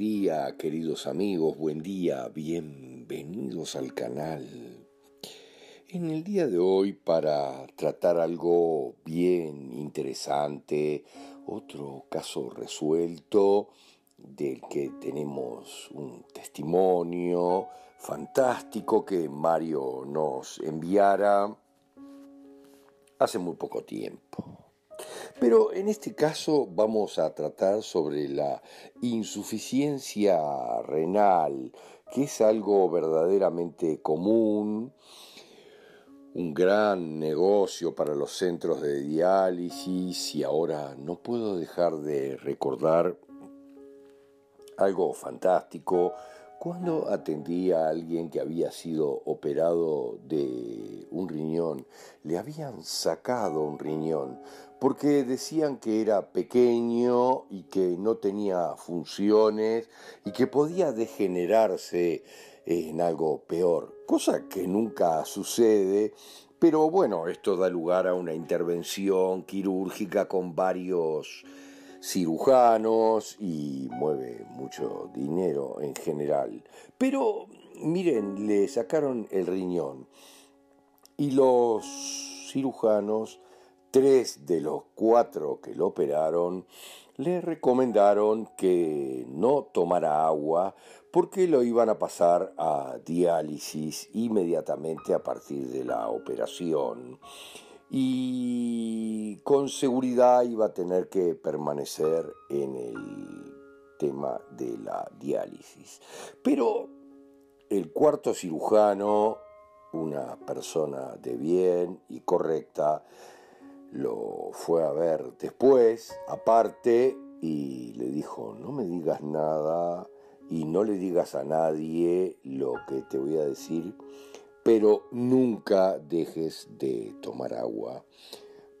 día, queridos amigos, buen día, bienvenidos al canal. En el día de hoy, para tratar algo bien interesante, otro caso resuelto del que tenemos un testimonio fantástico que Mario nos enviara hace muy poco tiempo. Pero en este caso vamos a tratar sobre la insuficiencia renal, que es algo verdaderamente común, un gran negocio para los centros de diálisis y ahora no puedo dejar de recordar algo fantástico cuando atendí a alguien que había sido operado de un riñón, le habían sacado un riñón porque decían que era pequeño y que no tenía funciones y que podía degenerarse en algo peor, cosa que nunca sucede, pero bueno, esto da lugar a una intervención quirúrgica con varios cirujanos y mueve mucho dinero en general. Pero miren, le sacaron el riñón y los cirujanos, tres de los cuatro que lo operaron, le recomendaron que no tomara agua porque lo iban a pasar a diálisis inmediatamente a partir de la operación y con seguridad iba a tener que permanecer en el tema de la diálisis. Pero el cuarto cirujano, una persona de bien y correcta, lo fue a ver después, aparte, y le dijo, no me digas nada y no le digas a nadie lo que te voy a decir pero nunca dejes de tomar agua,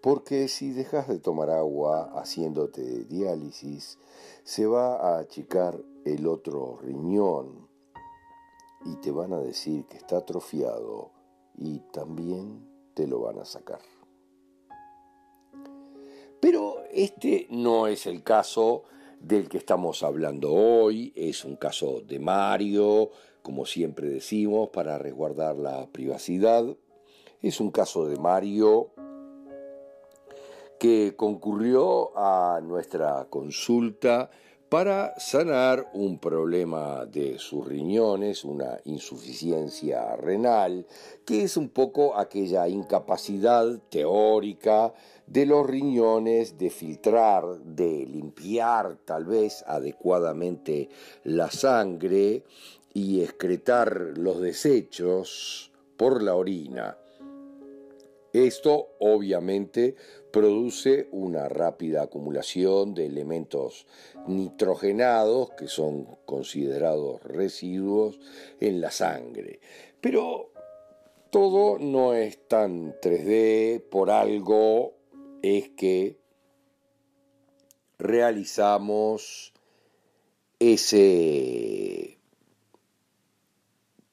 porque si dejas de tomar agua haciéndote diálisis, se va a achicar el otro riñón y te van a decir que está atrofiado y también te lo van a sacar. Pero este no es el caso del que estamos hablando hoy, es un caso de Mario, como siempre decimos, para resguardar la privacidad. Es un caso de Mario que concurrió a nuestra consulta para sanar un problema de sus riñones, una insuficiencia renal, que es un poco aquella incapacidad teórica de los riñones de filtrar, de limpiar tal vez adecuadamente la sangre y excretar los desechos por la orina. Esto obviamente produce una rápida acumulación de elementos nitrogenados que son considerados residuos en la sangre. Pero todo no es tan 3D, por algo es que realizamos ese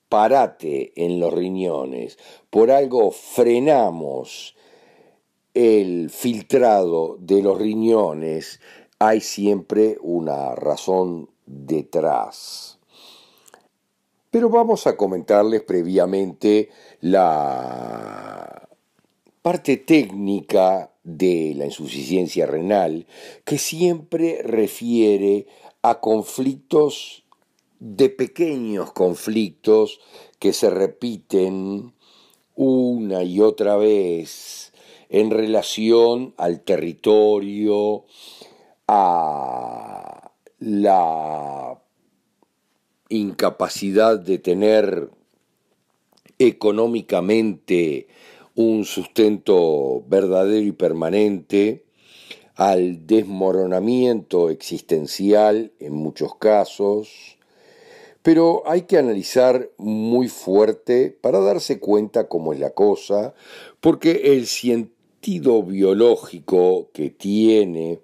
parate en los riñones, por algo frenamos el filtrado de los riñones, hay siempre una razón detrás. Pero vamos a comentarles previamente la parte técnica de la insuficiencia renal, que siempre refiere a conflictos de pequeños conflictos que se repiten una y otra vez en relación al territorio, a la incapacidad de tener económicamente un sustento verdadero y permanente, al desmoronamiento existencial en muchos casos, pero hay que analizar muy fuerte para darse cuenta cómo es la cosa, porque el sentido biológico que tiene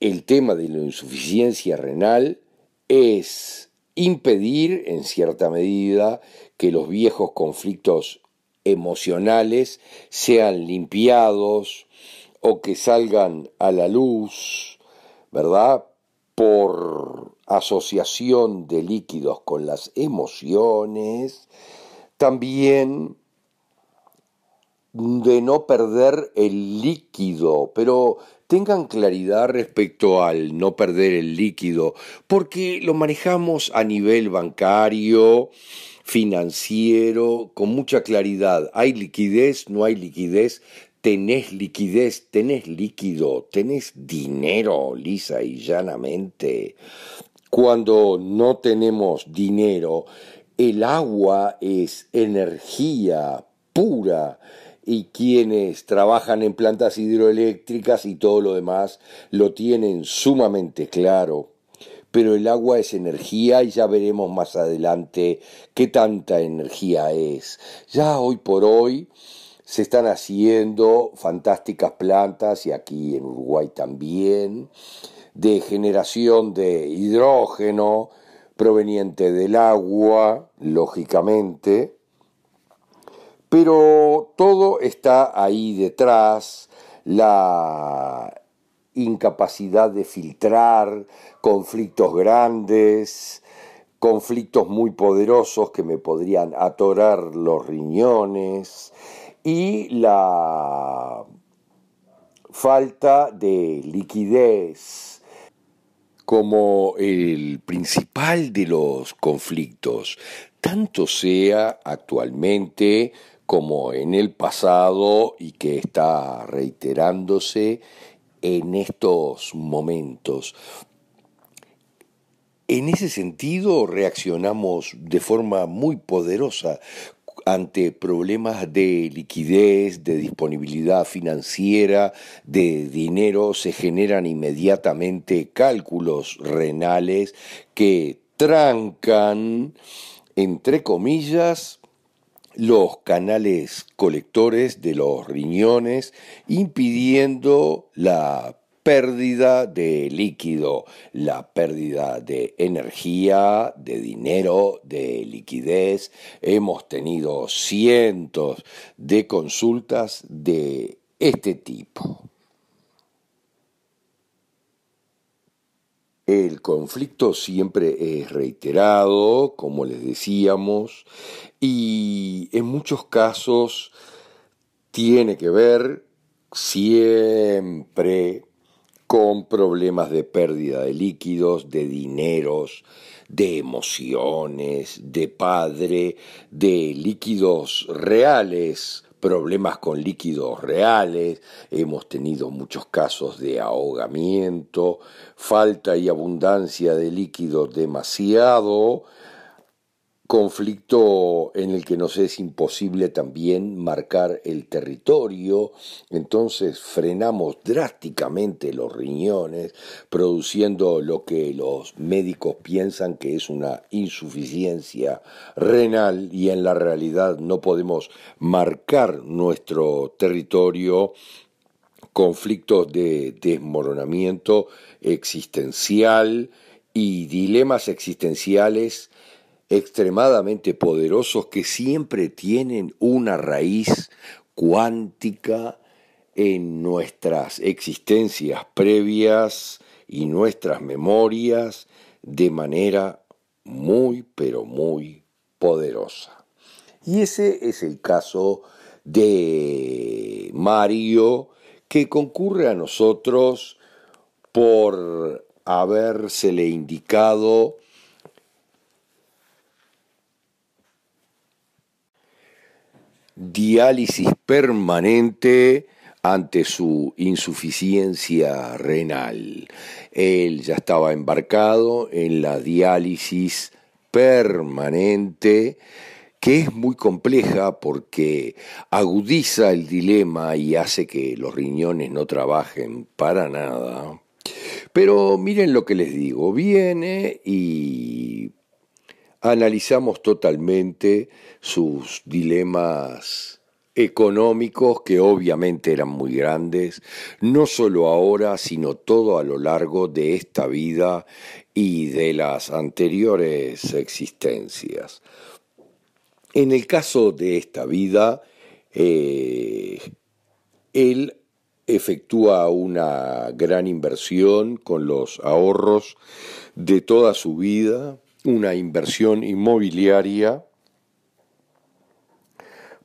el tema de la insuficiencia renal es impedir en cierta medida que los viejos conflictos emocionales sean limpiados o que salgan a la luz, ¿verdad? Por asociación de líquidos con las emociones, también de no perder el líquido, pero tengan claridad respecto al no perder el líquido, porque lo manejamos a nivel bancario, financiero, con mucha claridad. Hay liquidez, no hay liquidez, tenés liquidez, tenés líquido, tenés dinero, lisa y llanamente. Cuando no tenemos dinero, el agua es energía pura y quienes trabajan en plantas hidroeléctricas y todo lo demás lo tienen sumamente claro. Pero el agua es energía y ya veremos más adelante qué tanta energía es. Ya hoy por hoy se están haciendo fantásticas plantas y aquí en Uruguay también de generación de hidrógeno proveniente del agua, lógicamente, pero todo está ahí detrás, la incapacidad de filtrar conflictos grandes, conflictos muy poderosos que me podrían atorar los riñones y la falta de liquidez como el principal de los conflictos, tanto sea actualmente como en el pasado y que está reiterándose en estos momentos. En ese sentido reaccionamos de forma muy poderosa ante problemas de liquidez, de disponibilidad financiera, de dinero, se generan inmediatamente cálculos renales que trancan, entre comillas, los canales colectores de los riñones, impidiendo la pérdida de líquido, la pérdida de energía, de dinero, de liquidez. Hemos tenido cientos de consultas de este tipo. El conflicto siempre es reiterado, como les decíamos, y en muchos casos tiene que ver siempre con problemas de pérdida de líquidos, de dineros, de emociones, de padre, de líquidos reales, problemas con líquidos reales, hemos tenido muchos casos de ahogamiento, falta y abundancia de líquidos demasiado, conflicto en el que nos es imposible también marcar el territorio, entonces frenamos drásticamente los riñones, produciendo lo que los médicos piensan que es una insuficiencia renal y en la realidad no podemos marcar nuestro territorio. Conflictos de desmoronamiento existencial y dilemas existenciales extremadamente poderosos que siempre tienen una raíz cuántica en nuestras existencias previas y nuestras memorias de manera muy, pero muy poderosa. Y ese es el caso de Mario, que concurre a nosotros por habérsele indicado diálisis permanente ante su insuficiencia renal. Él ya estaba embarcado en la diálisis permanente, que es muy compleja porque agudiza el dilema y hace que los riñones no trabajen para nada. Pero miren lo que les digo, viene y analizamos totalmente sus dilemas económicos que obviamente eran muy grandes, no solo ahora, sino todo a lo largo de esta vida y de las anteriores existencias. En el caso de esta vida, eh, él efectúa una gran inversión con los ahorros de toda su vida, una inversión inmobiliaria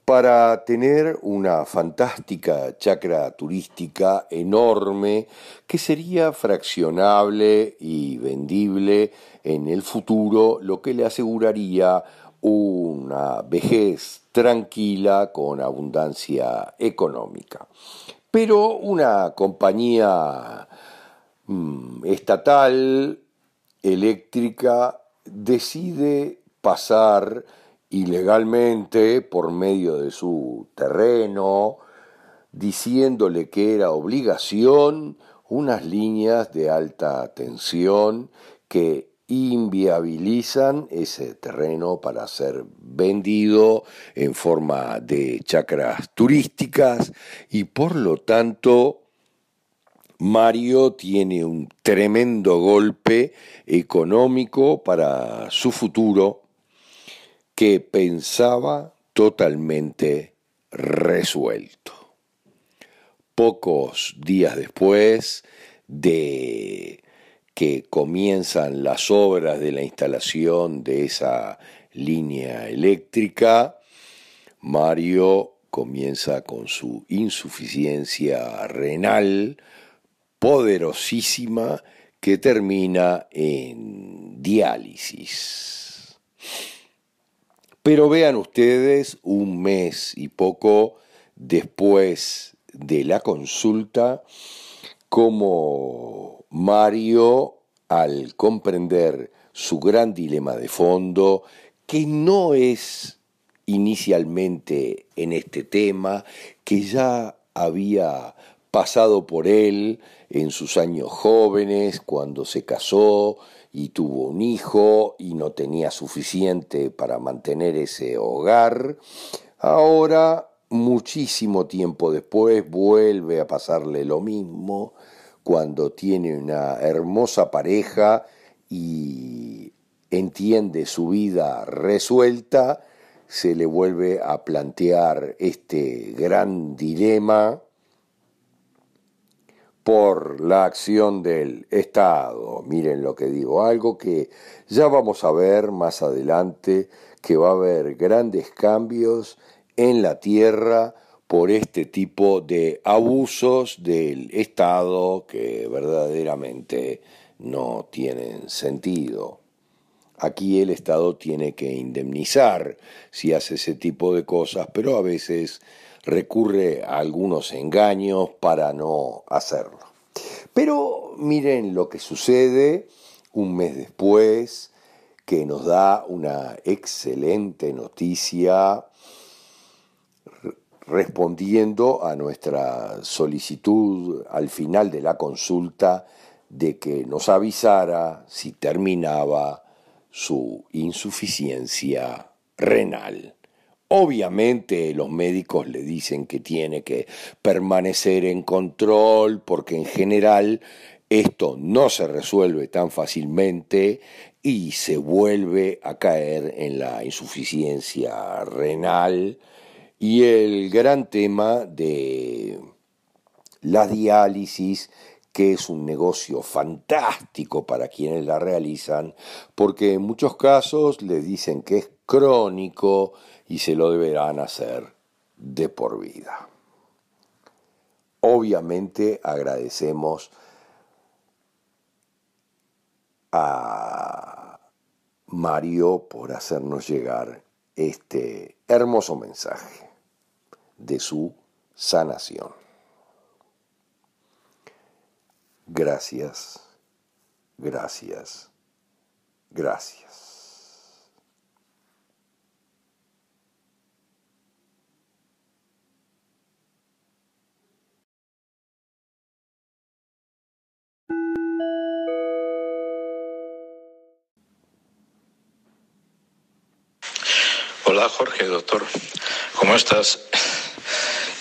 para tener una fantástica chacra turística enorme que sería fraccionable y vendible en el futuro, lo que le aseguraría una vejez tranquila con abundancia económica. Pero una compañía mm, estatal eléctrica decide pasar ilegalmente por medio de su terreno, diciéndole que era obligación unas líneas de alta tensión que inviabilizan ese terreno para ser vendido en forma de chacras turísticas y por lo tanto Mario tiene un tremendo golpe económico para su futuro que pensaba totalmente resuelto. Pocos días después de que comienzan las obras de la instalación de esa línea eléctrica, Mario comienza con su insuficiencia renal poderosísima que termina en diálisis. Pero vean ustedes, un mes y poco después de la consulta, cómo Mario, al comprender su gran dilema de fondo, que no es inicialmente en este tema, que ya había pasado por él en sus años jóvenes, cuando se casó y tuvo un hijo y no tenía suficiente para mantener ese hogar, ahora, muchísimo tiempo después, vuelve a pasarle lo mismo cuando tiene una hermosa pareja y entiende su vida resuelta, se le vuelve a plantear este gran dilema por la acción del Estado. Miren lo que digo, algo que ya vamos a ver más adelante, que va a haber grandes cambios en la tierra por este tipo de abusos del Estado que verdaderamente no tienen sentido. Aquí el Estado tiene que indemnizar si hace ese tipo de cosas, pero a veces recurre a algunos engaños para no hacerlo. Pero miren lo que sucede un mes después, que nos da una excelente noticia respondiendo a nuestra solicitud al final de la consulta de que nos avisara si terminaba su insuficiencia renal. Obviamente los médicos le dicen que tiene que permanecer en control porque en general esto no se resuelve tan fácilmente y se vuelve a caer en la insuficiencia renal. Y el gran tema de la diálisis, que es un negocio fantástico para quienes la realizan, porque en muchos casos les dicen que es crónico y se lo deberán hacer de por vida. Obviamente agradecemos a Mario por hacernos llegar este hermoso mensaje de su sanación. Gracias, gracias, gracias. Jorge, doctor. ¿Cómo estás?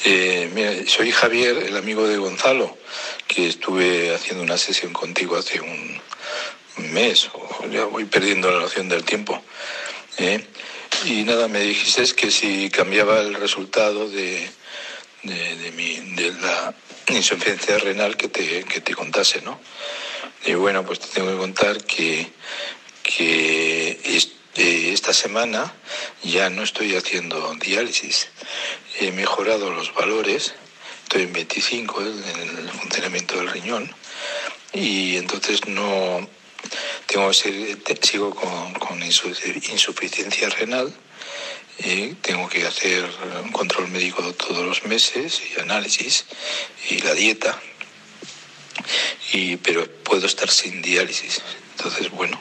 Eh, soy Javier, el amigo de Gonzalo, que estuve haciendo una sesión contigo hace un, mes, o ya voy perdiendo la noción del tiempo. ¿eh? Y nada, me dijiste que si cambiaba el resultado de, de, mi, de la insuficiencia renal que te, que te contase, ¿no? Y bueno, pues te tengo que contar que, que esta semana ya no estoy haciendo diálisis. He mejorado los valores, estoy en 25 en el funcionamiento del riñón y entonces no tengo sigo con, con insuficiencia renal tengo que hacer un control médico todos los meses y análisis y la dieta, y, pero puedo estar sin diálisis. Entonces, bueno,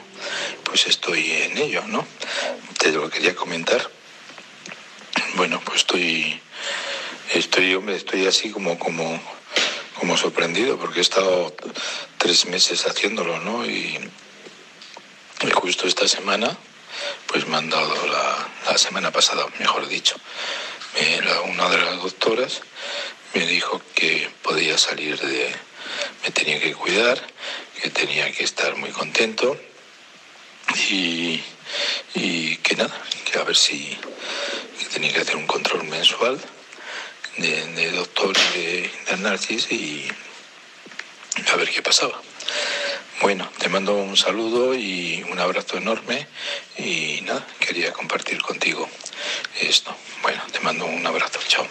pues estoy en ello, ¿no? Te lo quería comentar. Bueno, pues estoy, estoy, hombre, estoy así como, como, como sorprendido porque he estado tres meses haciéndolo, ¿no? y justo esta semana pues me han dado la, semana pasada, mejor dicho, una de las doctoras me dijo que podía salir de, me tenía que cuidar, que tenía que estar muy contento y, que nada, que a ver si tenía que hacer un control mensual de, doctor y de, de análisis y a ver qué pasaba. Bueno, te mando un saludo y un abrazo enorme y nada, quería compartir contigo esto. Bueno, te mando un abrazo, chao.